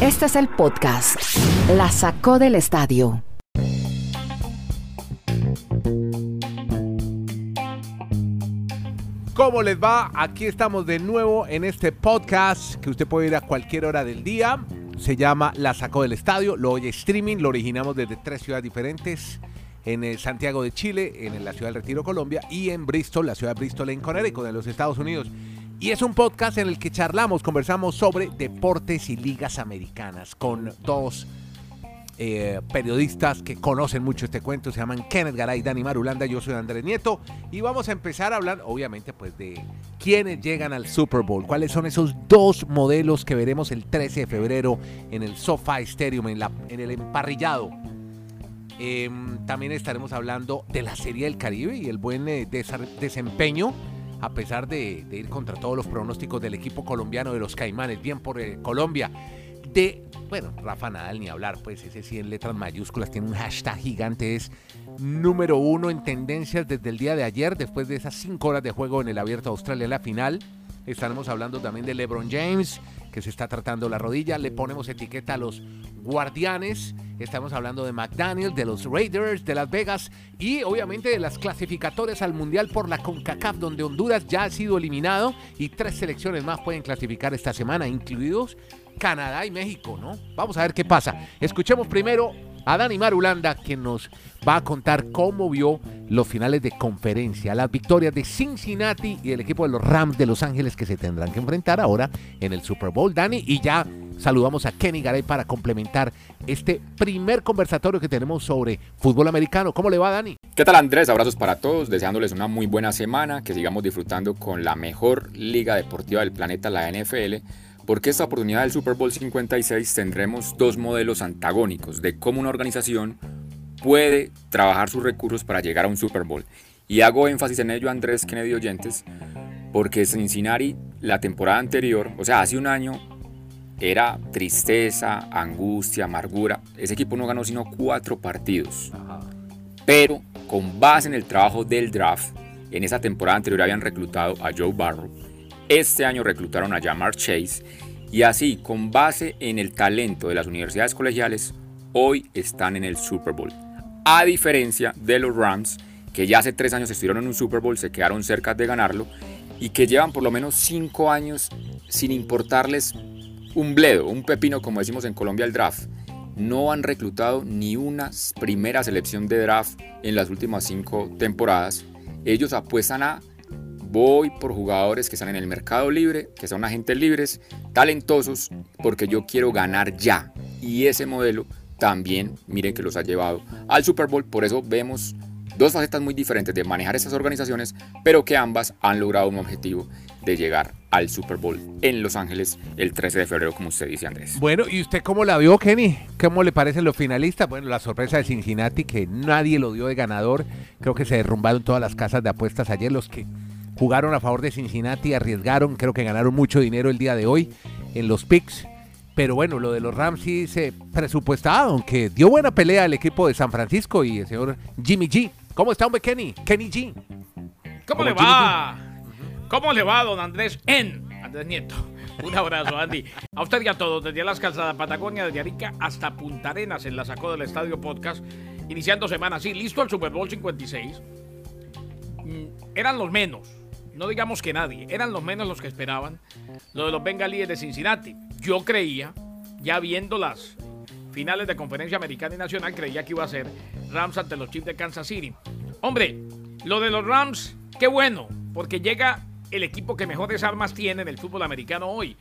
Este es el podcast. La sacó del estadio. ¿Cómo les va? Aquí estamos de nuevo en este podcast que usted puede ir a cualquier hora del día. Se llama La Sacó del Estadio. Lo oye streaming. Lo originamos desde tres ciudades diferentes. En Santiago de Chile, en la ciudad del Retiro, Colombia, y en Bristol, la ciudad de Bristol, en Connecticut, de los Estados Unidos. Y es un podcast en el que charlamos, conversamos sobre deportes y ligas americanas con dos eh, periodistas que conocen mucho este cuento. Se llaman Kenneth Garay Dani Marulanda. Yo soy Andrés Nieto. Y vamos a empezar a hablar, obviamente, pues de quiénes llegan al Super Bowl. ¿Cuáles son esos dos modelos que veremos el 13 de febrero en el SoFi Stadium, en, la, en el emparrillado? Em, también estaremos hablando de la Serie del Caribe y el buen eh, desempeño a pesar de, ir contra todos los pronósticos del equipo colombiano de los Caimanes, bien por eh, Colombia. De, bueno, Rafa Nadal ni hablar, pues ese sí en letras mayúsculas tiene un hashtag gigante, es número uno en tendencias desde el día de ayer, después de esas cinco horas de juego en el Abierto Australia la final. Estaremos hablando también de LeBron James, que se está tratando la rodilla. Le ponemos etiqueta a los guardianes. Estamos hablando de McDaniel, de los Raiders, de Las Vegas y obviamente de las clasificatorias al Mundial por la CONCACAF, donde Honduras ya ha sido eliminado y tres selecciones más pueden clasificar esta semana, incluidos Canadá y México, ¿no? Vamos a ver qué pasa. Escuchemos primero a Dani Marulanda, quien nos va a contar cómo vio los finales de conferencia, las victorias de Cincinnati y el equipo de los Rams de Los Ángeles que se tendrán que enfrentar ahora en el Super Bowl. Dani, y ya saludamos a Kenny Garay para complementar este primer conversatorio que tenemos sobre fútbol americano. ¿Cómo le va, Dani? ¿Qué tal, Andrés? Abrazos para todos, deseándoles una muy buena semana, que sigamos disfrutando con la mejor liga deportiva del planeta, la NFL porque esta oportunidad del Super Bowl 56 tendremos dos modelos antagónicos de cómo una organización puede trabajar sus recursos para llegar a un Super Bowl. Y hago énfasis en ello, Andrés Kennedy Oyentes, porque Cincinnati la temporada anterior, o sea, hace un año, era tristeza, angustia, amargura. Ese equipo no ganó sino cuatro partidos. Pero con base en el trabajo del draft, en esa temporada anterior habían reclutado a Joe Barrow este año reclutaron a Jamar Chase y así, con base en el talento de las universidades colegiales, hoy están en el Super Bowl. A diferencia de los Rams, que ya hace tres años estuvieron en un Super Bowl, se quedaron cerca de ganarlo y que llevan por lo menos cinco años sin importarles un bledo, un pepino como decimos en Colombia el draft. No han reclutado ni una primera selección de draft en las últimas cinco temporadas. Ellos apuestan a voy por jugadores que están en el mercado libre, que son agentes libres, talentosos, porque yo quiero ganar ya. Y ese modelo también, miren que los ha llevado al Super Bowl. Por eso vemos dos facetas muy diferentes de manejar estas organizaciones, pero que ambas han logrado un objetivo de llegar al Super Bowl en Los Ángeles el 13 de febrero, como usted dice, Andrés. Bueno, ¿y usted cómo la vio, Kenny? ¿Cómo le parecen los finalistas? Bueno, la sorpresa de Cincinnati, que nadie lo dio de ganador. Creo que se derrumbaron todas las casas de apuestas ayer, los que jugaron a favor de Cincinnati, arriesgaron, creo que ganaron mucho dinero el día de hoy en los picks. Pero bueno, lo de los Rams sí se presupuestaba, aunque dio buena pelea el equipo de San Francisco y el señor Jimmy G. ¿Cómo está, hombre, Kenny? Kenny G. ¿Cómo le va? ¿Cómo le va, don Andrés N? Andrés Nieto. Un abrazo, Andy. A usted y a todos, desde las calzadas Patagonia, desde Arica hasta Punta Arenas, en la sacó del Estadio Podcast, iniciando semana, sí, listo el Super Bowl 56. Mm, eran los menos, no digamos que nadie, eran los menos los que esperaban lo de los bengalíes de Cincinnati. Yo creía, ya viendo las finales de conferencia americana y nacional, creía que iba a ser Rams ante los Chiefs de Kansas City. Hombre, lo de los Rams, qué bueno, porque llega el equipo que mejores armas tiene en el fútbol americano hoy.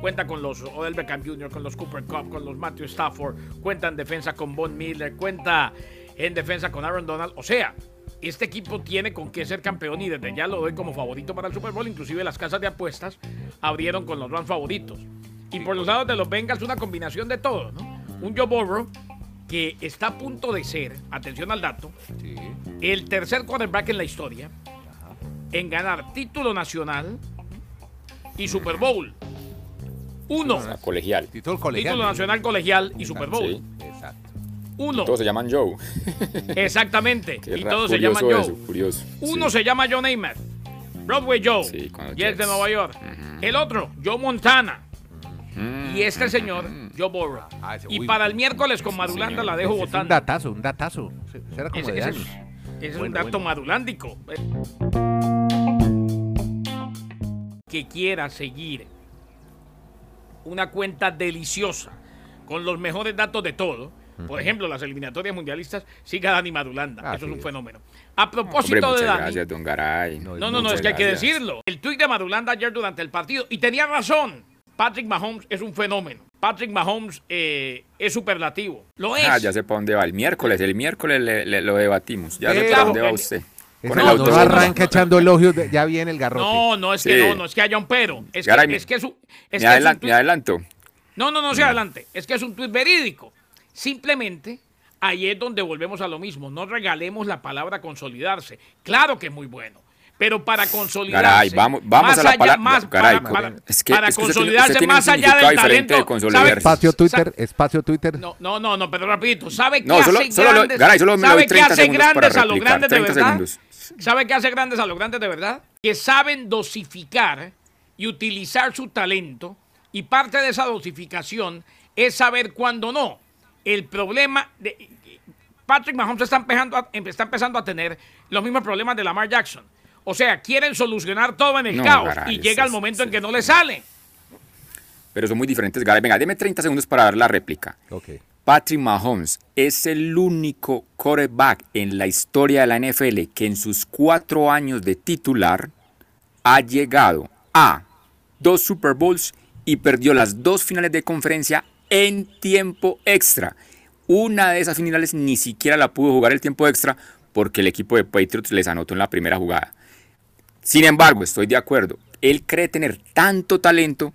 Cuenta con los Odell Beckham Jr., con los Cooper Cup, con los Matthew Stafford, cuenta en defensa con Von Miller, cuenta en defensa con Aaron Donald. O sea, este equipo tiene con qué ser campeón y desde ya lo doy como favorito para el Super Bowl. Inclusive las casas de apuestas abrieron con los Rams favoritos. Y por los lados de los Bengals una combinación de todo, ¿no? Un Joe Burrow que está a punto de ser, atención al dato, el tercer quarterback en la historia en ganar título nacional y Super Bowl. Uno. colegial. Título colegial. Título nacional colegial y Super Bowl. Uno. Todos se llaman Joe. Exactamente. y todos se llaman Joe. Uno se llama Joe Namath. Broadway Joe. y es de Nueva York. El otro, Joe Montana. Y y este señor, Joe Burrow. Ah, y uy, para el miércoles con Madulanda la dejo es un votando. datazo, un datazo. Ese era como Ese, de ese años. es, ese es un dato bueno. madulándico. Que quiera seguir una cuenta deliciosa con los mejores datos de todo. Por ejemplo, las eliminatorias mundialistas, siga Dani Madulanda. Así Eso es un fenómeno. A Hombre, propósito de Dani. gracias, don Garay. No, No, no, es que hay que decirlo. El tuit de Madulanda ayer durante el partido, y tenía razón. Patrick Mahomes es un fenómeno. Patrick Mahomes eh, es superlativo. Lo es. Ah, ya sé para dónde va. El miércoles, el miércoles le- le- lo debatimos. Ya sé Pero- para dónde va Eh, usted. Con el auto. no arranca echando elogios, de- ya viene el garrote. No, no es que Sí. no, no es que haya un pero. Es Garay, que, me- es que es un, es Me, que es un tuit- me adelanto. No, no, no se adelante. Es que es un tuit verídico. Simplemente, ahí es donde volvemos a lo mismo. No regalemos la palabra consolidarse. Claro que es muy bueno. Pero para consolidarse. Vamos- vamos más a la allá- palabra- más Garay, para, para- es que- para es que usted tiene- usted consolidarse tiene más allá del talento. de consolidarse. ¿sabe- Espacio Twitter, espacio Twitter. No, no, no, no, pero rapidito. ¿Sabe qué No, solo- hace solo lo- grandes? Solo ¿Sabe qué 30 hace grandes a los grandes de 30 verdad? segundos. ¿Sabe qué hace grandes a los grandes de verdad? Que saben dosificar y utilizar su talento y parte de esa dosificación es saber cuándo no. El problema de Patrick Mahomes está empezando a, está empezando a tener los mismos problemas de Lamar Jackson. O sea, quieren solucionar todo en el No, caos y llega el momento es- en que no le sale. Pero son muy diferentes, Garay. Venga, deme 30 segundos para dar la réplica. Ok. Patrick Mahomes es el único quarterback en la historia de la NFL que en sus cuatro años de titular ha llegado a dos Super Bowls y perdió las dos finales de conferencia en tiempo extra. Una de esas finales ni siquiera la pudo jugar el tiempo extra porque el equipo de Patriots les anotó en la primera jugada. Sin embargo, estoy de acuerdo. Él cree tener tanto talento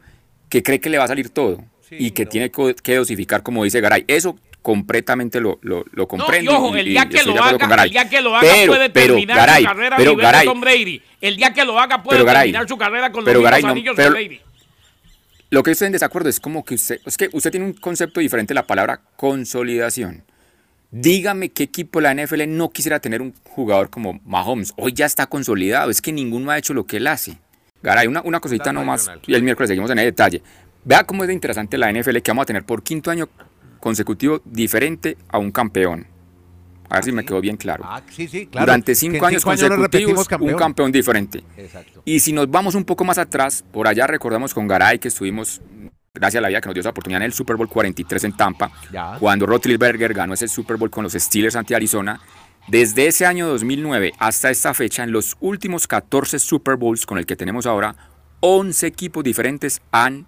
que cree que le va a salir todo y que tiene que dosificar, como dice Garay. Eso completamente lo, lo, lo comprendo. No, y ojo, el día que lo haga, Garay. el día que lo haga Pero- puede pero, terminar Garay, su carrera pero Garay, Tom Brady. El día que lo haga puede Pero, Garay, terminar su carrera con los pero, mismos Garay, no, anillos de Brady. Lo que estoy en desacuerdo es como que usted, es que usted tiene un concepto diferente de la palabra consolidación. Dígame qué equipo de la NFL no quisiera tener un jugador como Mahomes. Hoy ya está consolidado, es que ninguno ha hecho lo que él hace. Garay, una, una cosita nomás, y el miércoles seguimos en el detalle. Vea cómo es de interesante la NFL que vamos a tener por quinto año consecutivo diferente a un campeón. A ver si me quedó bien claro. Ah, sí, sí, claro. Durante cinco años consecutivos, un campeón. diferente. Exacto. Y si nos vamos un poco más atrás, por allá recordamos con Garay que estuvimos, gracias a la vida que nos dio esa oportunidad en el Super Bowl 43 en Tampa, Ya. cuando Roethlisberger ganó ese Super Bowl con los Steelers ante Arizona. Desde ese año 2009 hasta esta fecha, en los últimos 14 Super Bowls con el que tenemos ahora, 11 equipos diferentes han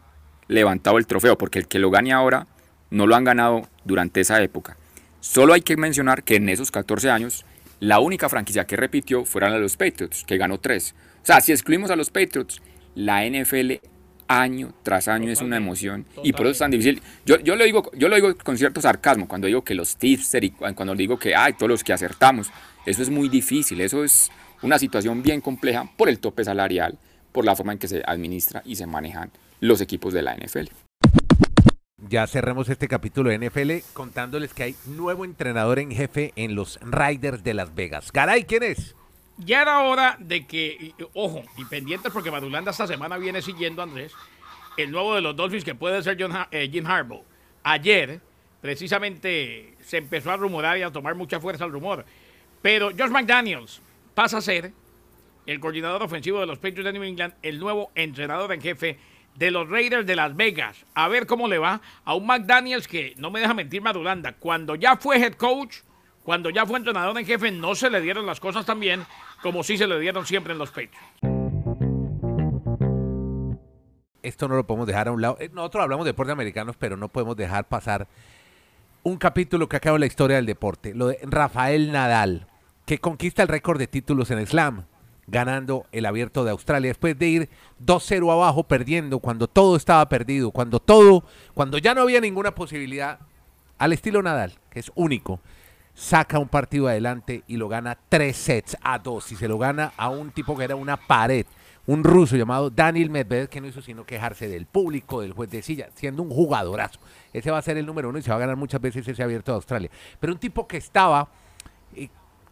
levantado el trofeo, porque el que lo gane ahora no lo han ganado durante esa época. Solo hay que mencionar que en esos 14 años, la única franquicia que repitió fueron a los Patriots, que ganó 3. O sea, si excluimos a los Patriots, la NFL año tras año es una emoción y por eso es tan difícil. Yo, yo, lo digo, yo lo digo con cierto sarcasmo cuando digo que los tipster y cu- cuando digo que hay todos los que acertamos. Eso es muy difícil, eso es una situación bien compleja por el tope salarial, por la forma en que se administra y se manejan los equipos de la NFL. Ya cerremos este capítulo de NFL contándoles que hay nuevo entrenador en jefe en los Riders de Las Vegas. Garay, ¿quién es? Ya era hora de que, ojo, y pendientes porque Madulanda esta semana viene siguiendo, Andrés, el nuevo de los Dolphins que puede ser John eh, Jim Harbaugh. Ayer, precisamente, se empezó a rumorar y a tomar mucha fuerza el rumor. Pero Josh McDaniels pasa a ser el coordinador ofensivo de los Patriots de New England, el nuevo entrenador en jefe de los Raiders de Las Vegas. A ver cómo le va a un McDaniels que, no me deja mentir Madulanda, cuando ya fue head coach, cuando ya fue entrenador en jefe, no se le dieron las cosas tan bien como sí se le dieron siempre en los Patriots. Esto no lo podemos dejar a un lado. Eh, Nosotros hablamos de deportes americanos, pero no podemos dejar pasar un capítulo que acaba la historia del deporte. Lo de Rafael Nadal, que conquista el récord de títulos en Slam, ganando el abierto de Australia después de ir 2-0 abajo, perdiendo cuando todo estaba perdido, cuando todo, cuando ya no había ninguna posibilidad, al estilo Nadal, que es único. Saca un partido adelante y lo gana tres sets a dos. Y se lo gana a un tipo que era una pared un ruso llamado Daniel Medvedev que no hizo sino quejarse del público, del juez de silla, siendo un jugadorazo. Ese va a ser el número uno y se va a ganar muchas veces ese abierto de Australia. Pero un tipo que estaba,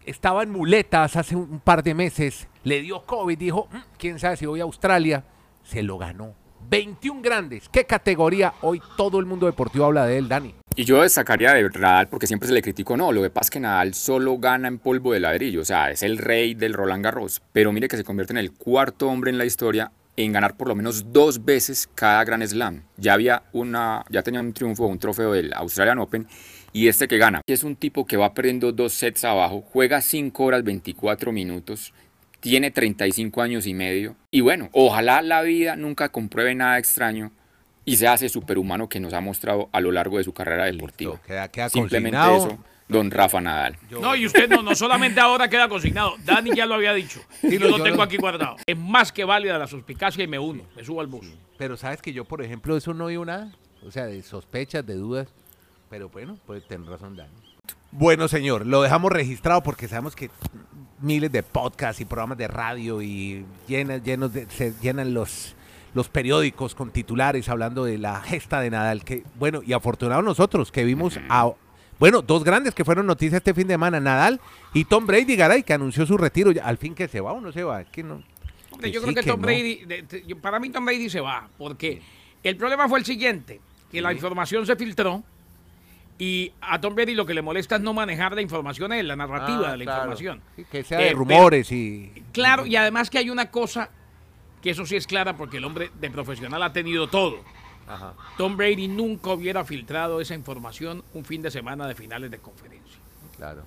estaba en muletas hace un, par de meses, le dio COVID, dijo, "Mm, quién sabe si voy a Australia, se lo ganó. 21 grandes. ¿Qué categoría? Hoy todo el mundo deportivo habla de él, Dani. Y yo destacaría de Nadal porque siempre se le criticó, no, lo que pasa es que Nadal solo gana en polvo de ladrillo, o sea, es el rey del Roland Garros, pero mire que se convierte en el cuarto hombre en la historia en ganar por lo menos dos veces cada Grand Slam. Ya había una, ya tenía un triunfo, un trofeo del Australian Open y este que gana, es un tipo que va perdiendo dos sets abajo, juega 5 horas 24 minutos, tiene 35 años y medio y bueno, ojalá la vida nunca compruebe nada extraño y se hace superhumano que nos ha mostrado a lo largo de su carrera deportiva. Queda, queda Simplemente eso, don Rafa Nadal. No, y usted no, no solamente ahora queda consignado. Dani ya lo había dicho. Y Sí, yo no, lo yo tengo lo- aquí guardado. Es más que válida la suspicacia y me uno. Me subo al bus. Pero sabes que yo, por ejemplo, eso no oí nada. O sea, de sospechas, de dudas. Pero bueno, puede tener razón, Dani. Bueno, señor, lo dejamos registrado porque sabemos que miles de podcasts y programas de radio y llenas, llenos de, se llenan los, los periódicos con titulares hablando de la gesta de Nadal. Que, bueno, y afortunados nosotros que vimos a, bueno, dos grandes que fueron noticias este fin de semana, Nadal y Tom Brady, Garay, que anunció su retiro. Al fin que se va o no se va, es que no. Hombre, Que yo sí, creo que, que Tom no. Brady, de- de- yo- para mí Tom Brady se va, porque el problema fue el siguiente, que la información se filtró y a Tom Brady lo que le molesta es no manejar la información, es la narrativa Ah, de la claro. información. Sí, que sea Eh, de pero- rumores y... Claro, y además que hay una cosa, que eso sí es clara, porque el hombre de profesional ha tenido todo. Ajá. Tom Brady nunca hubiera filtrado esa información un fin de semana de finales de conferencia. Claro.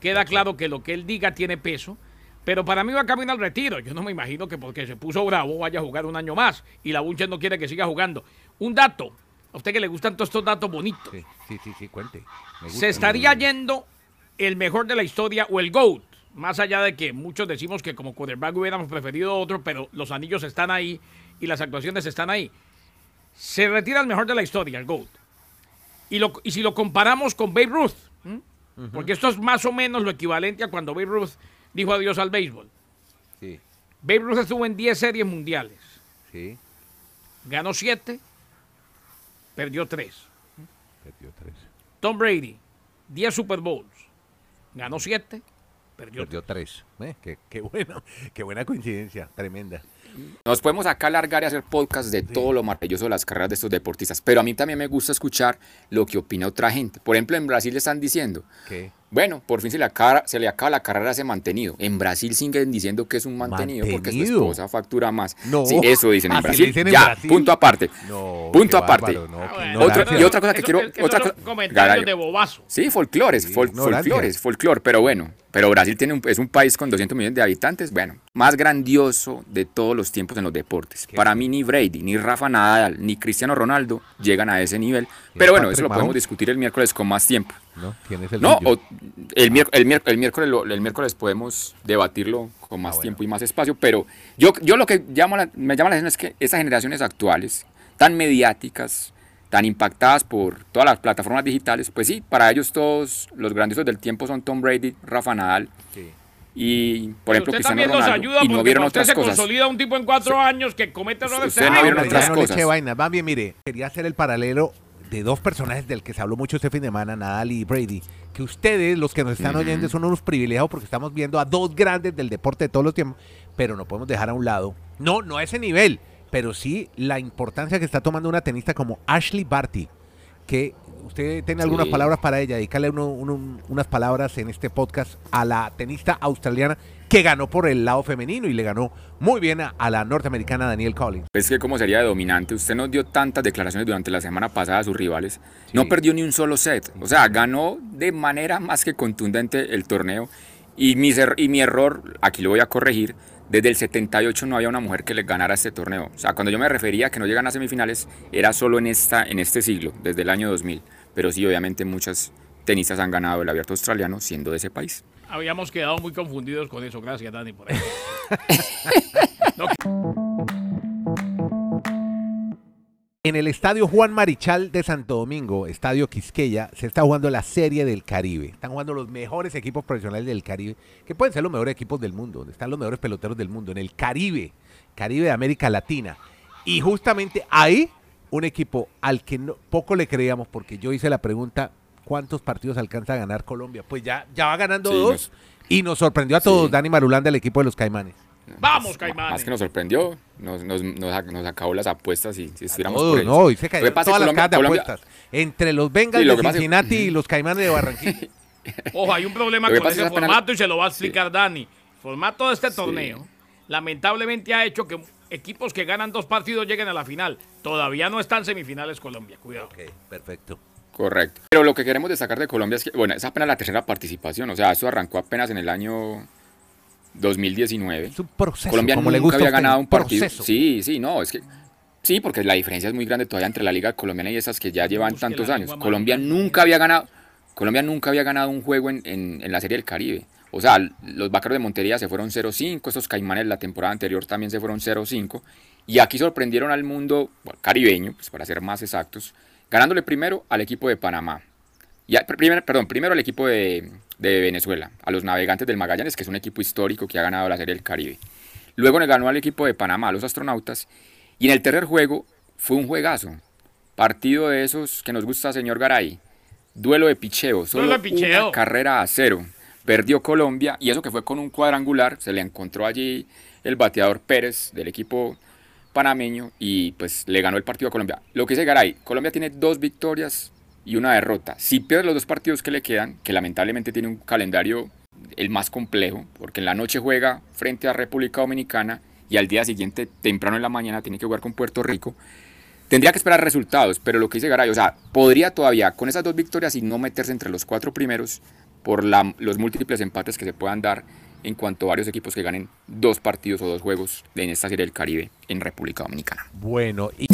Queda claro que lo que él diga tiene peso, pero para mí va camino al retiro. Yo no me imagino que porque se puso bravo vaya a jugar un año más y la Bunches no quiere que siga jugando. Un dato, a usted que le gustan todos estos datos bonitos. Sí, sí, sí, sí, cuente. Me gusta. Se estaría yendo el mejor de la historia o el GOAT. Más allá de que muchos decimos que como quarterback hubiéramos preferido otro, pero los anillos están ahí y las actuaciones están ahí. Se retira el mejor de la historia, el GOAT. Y, lo- y si lo comparamos con Babe Ruth, ¿m? porque esto es más o menos lo equivalente a cuando Babe Ruth dijo adiós al béisbol. Sí, Babe Ruth estuvo en 10 series mundiales. sí, Ganó 7, perdió 3. perdió tres. Tom Brady, 10 Super Bowls. Ganó 7, perdió 3. Perdió tres. Eh, qué, qué bueno, qué buena coincidencia, tremenda. Nos podemos acá alargar y hacer podcast de todo lo maravilloso de las carreras de estos deportistas, pero a mí también me gusta escuchar lo que opina otra gente. Por ejemplo, en Brasil le están diciendo, ¿Qué? bueno, por fin se le acaba, se le acaba la carrera a ese mantenido. En Brasil siguen diciendo que es un mantenido, porque su ¿Mantenido? esposa factura más. No. Sí, eso dicen en Brasil. dicen en ya, Brasil. punto aparte. No, punto aparte. bárbaro, no, Ah. Otra- y otra cosa que Eso- quiero- eso otra son cosa- comentarios Garayo. de bobazo. Sí, folclores, Sí, fol- folclores, folclore, pero bueno, pero Brasil tiene un- es un país con 200 millones de habitantes, bueno, más grandioso de todos los tiempos en los deportes. Para mí ni Brady, ni Rafa Nadal, ni Cristiano Ronaldo llegan a ese nivel, pero bueno, eso lo podemos discutir el miércoles con más tiempo. ¿No? ¿Quién es el No, o- el, miérc- el, miérc- el miércoles el miércoles podemos debatirlo con más Ah, bueno. tiempo y más espacio, pero yo, yo lo que llamo la- me llama la atención es que esas generaciones actuales, tan mediáticas, tan impactadas por todas las plataformas digitales, pues sí, para ellos todos los grandiosos del tiempo son Tom Brady, Rafa Nadal Sí. Y, por ejemplo, usted Cristiano también nos Ronaldo. ayuda y no porque vieron usted otras se cosas. consolida un tipo en cuatro años que comete errores Ustedes no vieron otras no cosas. vaina. Más bien, mire, quería hacer el paralelo de dos personajes del que se habló mucho este fin de semana, Nadal y Brady. Que ustedes, los que nos están oyendo, son unos privilegiados porque estamos viendo a dos grandes del deporte de todos los tiempos, pero no podemos dejar a un lado. No, no a ese nivel, pero sí la importancia que está tomando una tenista como Ashley Barty. Que usted tiene algunas Sí. palabras para ella, dedicarle uno- uno- unas palabras en este podcast a la tenista australiana que ganó por el lado femenino y le ganó muy bien a, a la norteamericana Danielle Collins. Es que cómo sería de dominante. Usted nos dio tantas declaraciones durante la semana pasada a sus rivales. No perdió ni un solo set. O sea, ganó de manera más que contundente el torneo. Y mi, y mi error, aquí lo voy a corregir, desde el 78 no había una mujer que le ganara este torneo. O sea, cuando yo me refería a que no llegan a semifinales, era solo en, esta, en este siglo, desde el año 2000. Pero sí, obviamente muchas tenistas han ganado el abierto australiano siendo de ese país. Habíamos quedado muy confundidos con eso. Gracias, Dani, por eso. No, En el estadio Juan Marichal de Santo Domingo, estadio Quisqueya, se está jugando la Serie del Caribe. Están jugando los mejores equipos profesionales del Caribe, que pueden ser los mejores equipos del mundo, donde están los mejores peloteros del mundo, en el Caribe, Caribe de América Latina. Y justamente ahí, un equipo al que no- poco le creíamos, porque yo hice la pregunta, ¿cuántos partidos alcanza a ganar Colombia? Pues ya, ya va ganando Sí, dos. nos- y nos sorprendió a todos Sí. Dani Marulán del equipo de los Caimanes. Vamos, Caimanes. Más que nos sorprendió, nos, nos, nos, nos acabó las apuestas y si estuviéramos Todo, por ellos. no, y se cayeron todas las Colombia- cajas de Colombia- apuestas. Entre los Bengals Sí, lo de es- y los Caimanes de Barranquilla. Ojo, hay un problema con es ese formato y se lo va a explicar Dani. El formato de este torneo lamentablemente ha hecho que equipos que ganan dos partidos lleguen a la final. Todavía no están semifinales Colombia, cuidado. ok, perfecto. Correcto. Pero lo que queremos destacar de Colombia es que, bueno, es apenas la tercera participación, o sea, eso arrancó apenas en el año 2019. Es un proceso. Colombia como le nunca gusta a había ganado un partido. proceso. Sí, sí, no, es que sí, porque la diferencia es muy grande todavía entre la liga colombiana y esas que ya llevan Busque tantos años. Colombia nunca había ganado, Colombia nunca había ganado un juego en, en- en la Serie del Caribe. O sea, los Vaqueros de Montería se fueron 0-5, estos Caimanes la temporada anterior también se fueron 0-5 y aquí sorprendieron al mundo bueno, caribeño, pues para ser más exactos, ganándole primero al equipo de Panamá. Y primero, perdón, primero al equipo de, de Venezuela, a los Navegantes del Magallanes, que es un equipo histórico que ha ganado la Serie del Caribe. Luego le ganó al equipo de Panamá, a los astronautas. Y en el tercer juego fue un juegazo. Partido de esos que nos gusta, señor Garay. Duelo de picheo. Solo Duelo de picheo. una carrera a cero. Perdió Colombia y eso que fue con un cuadrangular. Se le encontró allí el bateador Pérez del equipo panameño y pues le ganó el partido a Colombia. Lo que dice Garay, Colombia tiene dos victorias y una derrota. Si pierde los dos partidos que le quedan, que lamentablemente tiene un calendario el más complejo, porque en la noche juega frente a República Dominicana y al día siguiente, temprano en la mañana, tiene que jugar con Puerto Rico. Tendría que esperar resultados, pero lo que dice Garay, o sea, podría todavía con esas dos victorias y no meterse entre los cuatro primeros por los múltiples empates que se puedan dar en cuanto a varios equipos que ganen dos partidos o dos juegos en esta serie del Caribe en República Dominicana. Bueno, y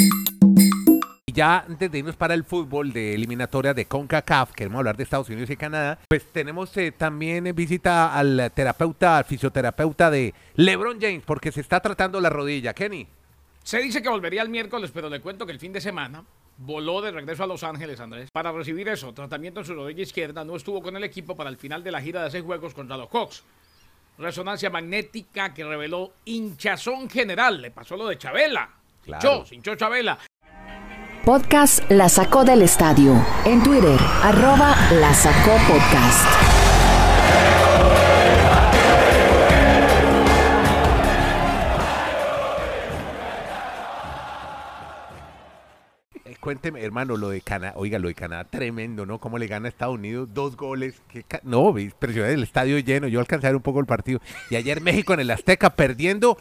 ya antes de irnos para el fútbol de eliminatoria de CONCACAF, queremos hablar de Estados Unidos y Canadá, pues tenemos eh, también visita al terapeuta, al fisioterapeuta de LeBron James, porque se está tratando la rodilla. Kenny. Se dice que volvería el miércoles, pero le cuento que el fin de semana voló de regreso a Los Ángeles, Andrés, para recibir eso, tratamiento en su rodilla izquierda. No estuvo con el equipo para el final de la gira de seis juegos contra los Hawks. Resonancia magnética que reveló hinchazón general. Le pasó lo de Chabela. Claro. Hinchó, hinchó Chabela. Podcast La Sacó del Estadio. En Twitter, arroba La Sacó Podcast. Eh, cuénteme, hermano, lo de Canadá, oiga, lo de Canadá, tremendo, ¿no? Cómo le gana a Estados Unidos dos goles. No, impresionante el estadio lleno. Yo alcancé a ver un poco el partido. Y ayer México en el Azteca perdiendo.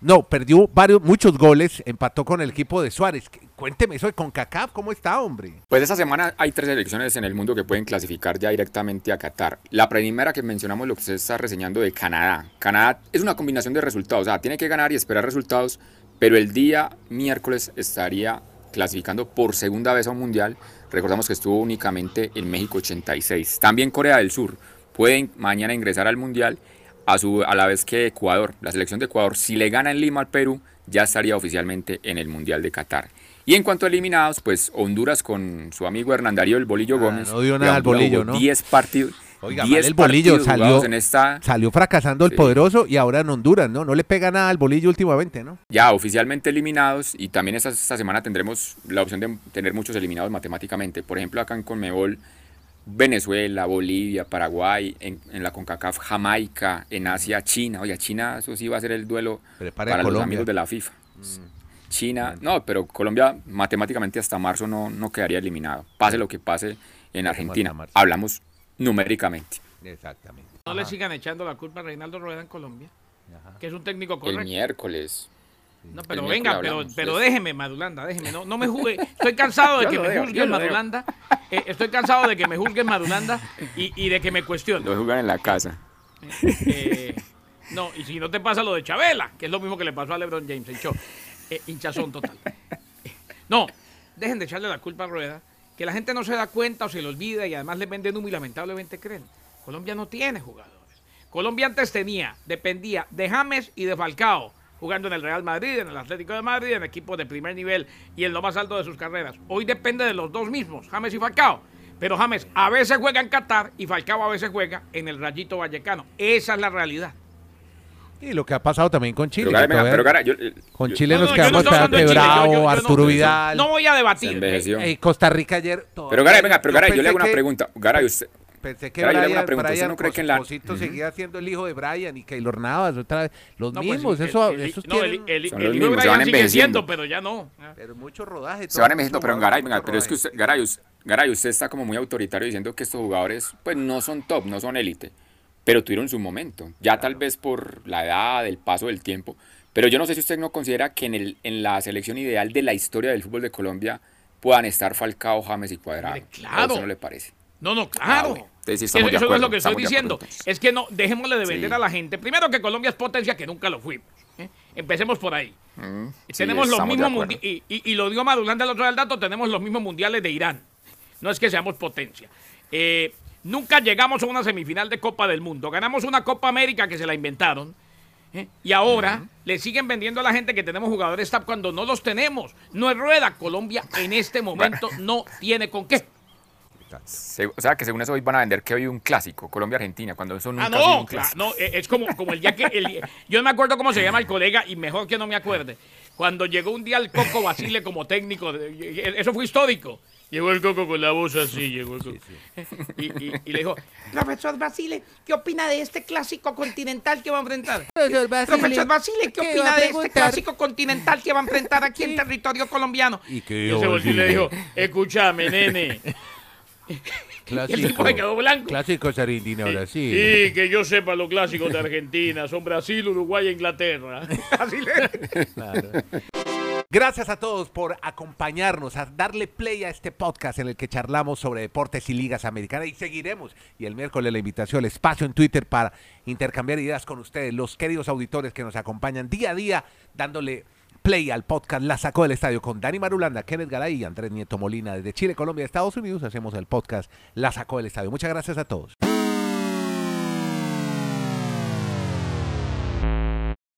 No, perdió varios, muchos goles, empató con el equipo de Suárez. Cuénteme eso de CONCACAF, ¿cómo está, hombre? Pues esta semana hay tres selecciones en el mundo que pueden clasificar ya directamente a Qatar. La primera que mencionamos, lo que se está reseñando de Canadá. Canadá es una combinación de resultados, o sea, tiene que ganar y esperar resultados, pero el día miércoles estaría clasificando por segunda vez a un mundial. Recordamos que estuvo únicamente en México 86. También Corea del Sur puede mañana ingresar al mundial a, su, a la vez que Ecuador. La selección de Ecuador, si le gana en Lima al Perú, ya estaría oficialmente en el mundial de Qatar. Y en cuanto a eliminados, pues Honduras con su amigo Hernán Darío el Bolillo Ah, Gómez. no dio nada al Bolillo, ¿no? 10 partidos. Oiga, 10 mal el Bolillo salió, en esta, salió fracasando el Sí. poderoso y ahora en Honduras, ¿no? No le pega nada al Bolillo últimamente, ¿no? ya oficialmente eliminados y también esta, esta semana tendremos la opción de tener muchos eliminados matemáticamente. Por ejemplo, acá en Conmebol, Venezuela, Bolivia, Paraguay, en, en la CONCACAF, Jamaica, en Asia, China. Oye, China, eso sí va a ser el duelo Prepare para los amigos de la FIFA. China, no, pero Colombia matemáticamente hasta marzo no, no quedaría eliminado. Pase lo que pase en Argentina. Hablamos numéricamente. Exactamente. No le sigan echando la culpa a Reinaldo Rueda en Colombia, que es un técnico El correcto. miércoles. No, pero El venga, pero, pero déjeme, Madulanda, déjeme. No, no me juzgue. Estoy cansado de que me juzguen. Madulanda. Eh, estoy cansado de que me juzguen, Madulanda, y, y de que me cuestionen. Lo juegan en la casa. Eh, no, y si no te pasa lo de Chabela, que es lo mismo que le pasó a LeBron James, hinchó. Eh, hinchazón total. No, dejen de echarle la culpa a Rueda, que la gente no se da cuenta o se le olvida y además le venden humo y lamentablemente creen. Colombia no tiene jugadores. Colombia antes tenía, dependía de James y de Falcao, jugando en el Real Madrid, en el Atlético de Madrid, en equipos de primer nivel y en lo más alto de sus carreras. Hoy depende de los dos mismos, James y Falcao. Pero James a veces juega en Qatar y Falcao a veces juega en el Rayito Vallecano. Esa es la realidad. Y lo que ha pasado también con Chile. Pero, Gara, que venga, todavía- pero, Gara, yo- eh, con Chile No, nos no, quedamos Pepe Bravo, yo- yo no- Arturo Vidal. No voy a debatir. Eh, Costa Rica ayer. Pero Garay, venga, pero Garay, yo le hago una que- pregunta. Garay, usted, pensé que Brian, una pregunta, ¿usted Brian no cree que en la- seguía siendo el hijo de Brian y Keylor Navas otra vez. Los No, pues, mismos, eso, el- esos no, el, tienen- el, Son el los hijo de mismos, se van sigue siendo, envejeciendo. pero ya no. pero mucho rodaje. Se van envejeciendo, pero en Garay, venga, pero es que usted, Garay, Garay, usted está como muy autoritario diciendo que estos jugadores, pues no son top, no son élite, pero tuvieron su momento. Ya tal vez por la edad, el paso del tiempo. Pero yo no sé si usted no considera que en, el, en la selección ideal de la historia del fútbol de Colombia puedan estar Falcao, James y Cuadrado. Mire, ¿A claro. usted no le parece? No, no, claro. bueno. Sí eso de es lo que estoy diciendo. Es que no, dejémosle de vender Sí. a la gente. Primero que Colombia es potencia que nunca lo fuimos. ¿eh? Empecemos por ahí. Mm, sí, tenemos los mismos y, y- y lo dio Madulán del otro del dato, tenemos los mismos mundiales de Irán. No es que seamos potencia. Eh, nunca llegamos a una semifinal de Copa del Mundo. Ganamos una Copa América que se la inventaron. ¿eh? Y ahora le siguen vendiendo a la gente que tenemos jugadores TAP cuando no los tenemos. No es rueda. Colombia en este momento no tiene con qué. Se- o sea, que según eso hoy van a vender que hoy un clásico, Colombia-Argentina, cuando eso nunca Ah, ha sido no, un clásico. no, eh, es como, como el día que. el- yo no me acuerdo cómo se llama el colega y mejor que no me acuerde. Cuando llegó un día el Coco Basile como técnico, de- eso fue histórico. Llegó el Coco con la voz así, llegó el Coco. Y, y- y le dijo: Profesor Basile, ¿qué opina de este clásico continental que va a enfrentar? Profesor Basile, Profesor Basile, ¿qué ¿qué va opina de este clásico continental que va a enfrentar aquí en territorio colombiano? ¿Y qué Y ese y le dijo: Escúchame, nene. Clásico. se quedó blanco. Clásicos Argentina, Brasil. Y que yo sepa los clásicos de Argentina son Brasil, Uruguay e Inglaterra. Así le- Claro. Gracias a todos por acompañarnos, a darle play a este podcast en el que charlamos sobre deportes y ligas americanas y seguiremos. Y el miércoles la invitación, el espacio en Twitter para intercambiar ideas con ustedes, los queridos auditores que nos acompañan día a día, dándole play al podcast La Sacó del Estadio con Dani Marulanda, Kenneth Garay y Andrés Nieto Molina desde Chile, Colombia, Estados Unidos. Hacemos el podcast La Sacó del Estadio. Muchas gracias a todos.